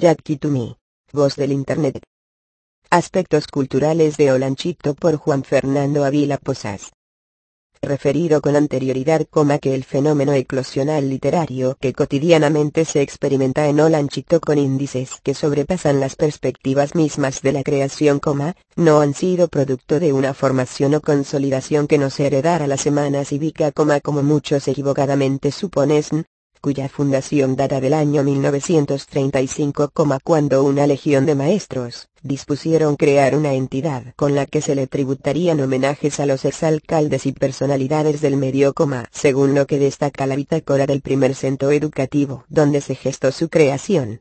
Jackie to Me. Voz del Internet. Aspectos culturales de Olanchito por Juan Fernando Avila Posas referido con anterioridad, coma que el fenómeno eclosional literario que cotidianamente se experimenta en Olanchito con índices que sobrepasan las perspectivas mismas de la creación, no han sido producto de una formación o consolidación que nos heredara la semana cívica, coma como muchos equivocadamente suponen, cuya fundación data del año 1935, cuando una legión de maestros, dispusieron crear una entidad con la que se le tributarían homenajes a los exalcaldes y personalidades del medio, según lo que destaca la bitácora del primer centro educativo donde se gestó su creación.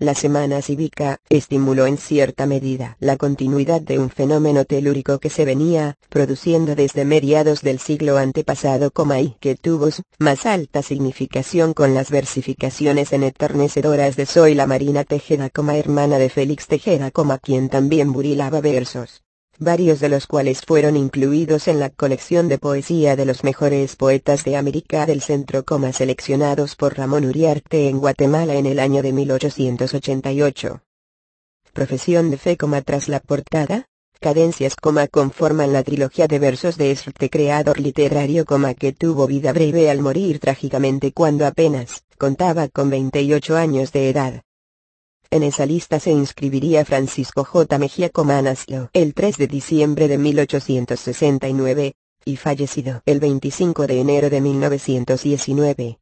La Semana Cívica estimuló en cierta medida la continuidad de un fenómeno telúrico que se venía produciendo desde mediados del siglo antepasado, y que tuvo su más alta significación con las versificaciones enternecedoras de Soy la Marina Tejeda, hermana de Félix Tejeda, quien también burilaba versos varios de los cuales fueron incluidos en la colección de poesía de los mejores poetas de América del Centro, seleccionados por Ramón Uriarte en Guatemala en el año de 1888. Profesión de fe, tras la portada, cadencias, conforman la trilogía de versos de este creador literario, que tuvo vida breve al morir trágicamente cuando apenas contaba con 28 años de edad. En esa lista se inscribiría Francisco J. Mejía nació el 3 de diciembre de 1869, y fallecido el 25 de enero de 1919.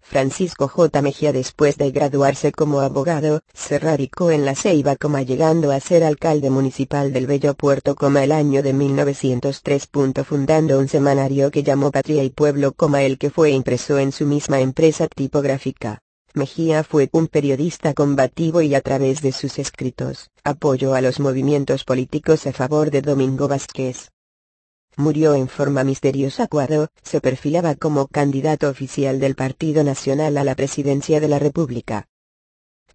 Francisco J. Mejía después de graduarse como abogado, se radicó en La Ceiba, llegando a ser alcalde municipal del Bello Puerto, el año de 1903. fundando un semanario que llamó Patria y Pueblo, el que fue impreso en su misma empresa tipográfica. Mejía fue un periodista combativo y a través de sus escritos, apoyó a los movimientos políticos a favor de Domingo Vázquez. Murió en forma misteriosa cuando se perfilaba como candidato oficial del Partido Nacional a la presidencia de la República.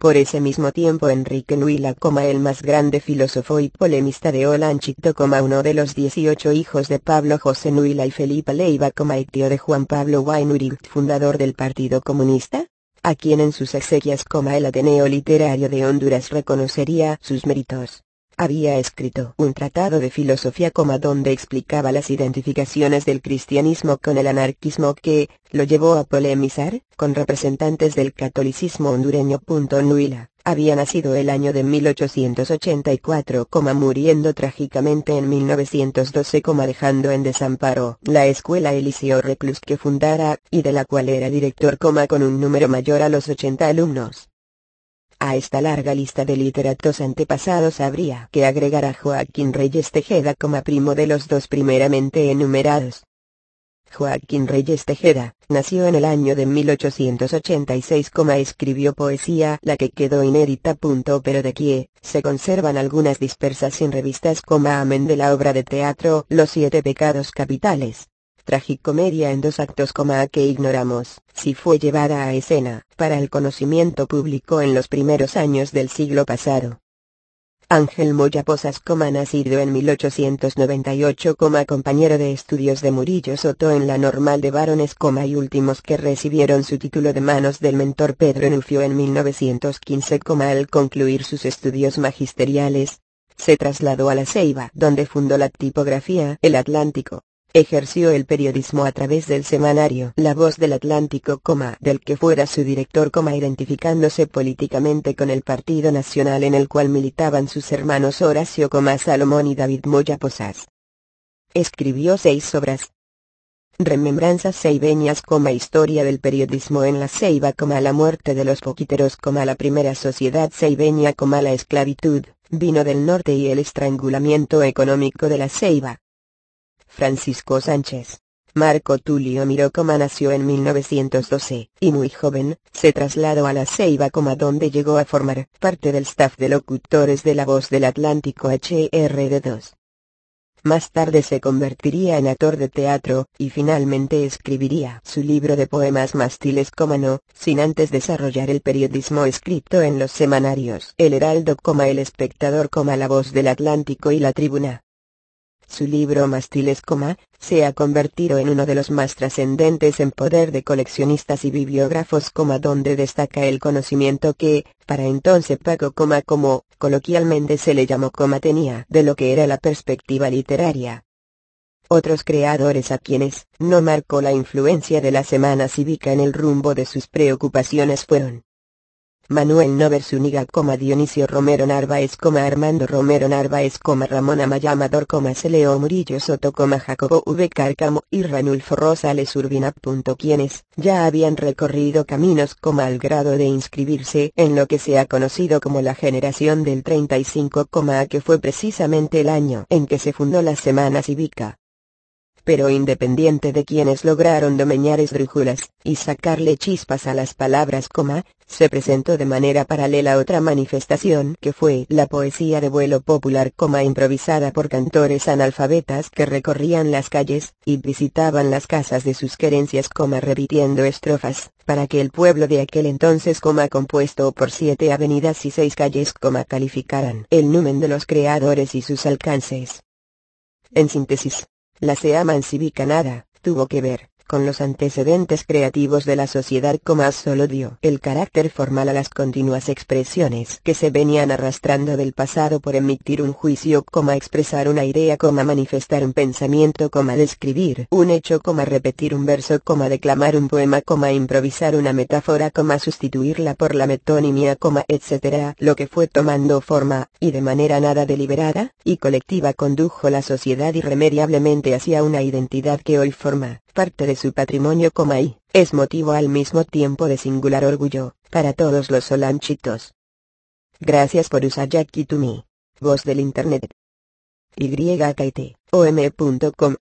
Por ese mismo tiempo Enrique Nuila, el más grande filósofo y polemista de Olanchito, uno de los 18 hijos de Pablo José Nuila y Felipe Leiva, y tío de Juan Pablo Guaynuri, fundador del Partido Comunista, a quien en sus exequias, el Ateneo Literario de Honduras reconocería sus méritos. Había escrito un tratado de filosofía, donde explicaba las identificaciones del cristianismo con el anarquismo que lo llevó a polemizar con representantes del catolicismo hondureño. Nuila había nacido el año de 1884, muriendo trágicamente en 1912, dejando en desamparo la escuela Eliseo Reclus que fundara, y de la cual era director, con un número mayor a los 80 alumnos. A esta larga lista de literatos antepasados habría que agregar a Joaquín Reyes Tejeda como primo de los dos primeramente enumerados, Joaquín Reyes Tejeda, nació en el año de 1886, escribió poesía la que quedó inédita. pero de que se conservan algunas dispersas en revistas amén de la obra de teatro Los siete pecados capitales. Tragicomedia en dos actos, a que ignoramos si fue llevada a escena para el conocimiento público en los primeros años del siglo pasado. Ángel Moya Posas, nacido en 1898, compañero de estudios de Murillo Soto en la Normal de Varones, y últimos que recibieron su título de manos del mentor Pedro Nufio en 1915, al concluir sus estudios magisteriales, se trasladó a La Ceiba, donde fundó la tipografía El Atlántico. Ejerció el periodismo a través del semanario La Voz del Atlántico, del que fuera su director, identificándose políticamente con el Partido Nacional en el cual militaban sus hermanos Horacio, Salomón y David Moya Posas. Escribió seis obras. Remembranzas ceibeñas, Historia del periodismo en la Ceiba, La muerte de los poquiteros, La primera sociedad ceibeña, La esclavitud, vino del norte y el estrangulamiento económico de la Ceiba. Francisco Sánchez. Marco Tulio Mirocoma nació en 1912, y muy joven, se trasladó a la Ceiba, donde llegó a formar parte del staff de locutores de La Voz del Atlántico HRD2. Más tarde se convertiría en actor de teatro, y finalmente escribiría su libro de poemas Mástiles, no, sin antes desarrollar el periodismo escrito en los semanarios El Heraldo, El Espectador, La Voz del Atlántico y La Tribuna. Su libro Mastiles, se ha convertido en uno de los más trascendentes en poder de coleccionistas y bibliógrafos, donde destaca el conocimiento que, para entonces Paco, como coloquialmente se le llamó, tenía de lo que era la perspectiva literaria. Otros creadores a quienes no marcó la influencia de la Semana Cívica en el rumbo de sus preocupaciones fueron Manuel Nover Zúñiga, Dionisio Romero Narváez, Armando Romero Narváez, Ramón Amaya Amador, Leo Murillo Soto, Jacobo V. Cárcamo y Ranulfo Rosales Urbina. Quienes ya habían recorrido caminos, al grado de inscribirse en lo que se ha conocido como la generación del 35, que fue precisamente el año en que se fundó la Semana Cívica pero independiente de quienes lograron domeñar esdrújulas, y sacarle chispas a las palabras, se presentó de manera paralela otra manifestación que fue la poesía de vuelo popular, improvisada por cantores analfabetas que recorrían las calles, y visitaban las casas de sus querencias, repitiendo estrofas, para que el pueblo de aquel entonces, compuesto por siete avenidas y seis calles, calificaran el número de los creadores y sus alcances. En síntesis, la Seaman Cívica nada, tuvo que ver, con los antecedentes creativos de la sociedad, solo dio el carácter formal a las continuas expresiones que se venían arrastrando del pasado por emitir un juicio, expresar una idea, manifestar un pensamiento, describir un hecho, repetir un verso, declamar un poema, improvisar una metáfora, sustituirla por la metonimia, etc. Lo que fue tomando forma, y de manera nada deliberada, y colectiva condujo la sociedad irremediablemente hacia una identidad que hoy forma parte de su patrimonio y es motivo al mismo tiempo de singular orgullo, para todos los solanchitos. Gracias por usar me. Voz del Internet. YKT, om.com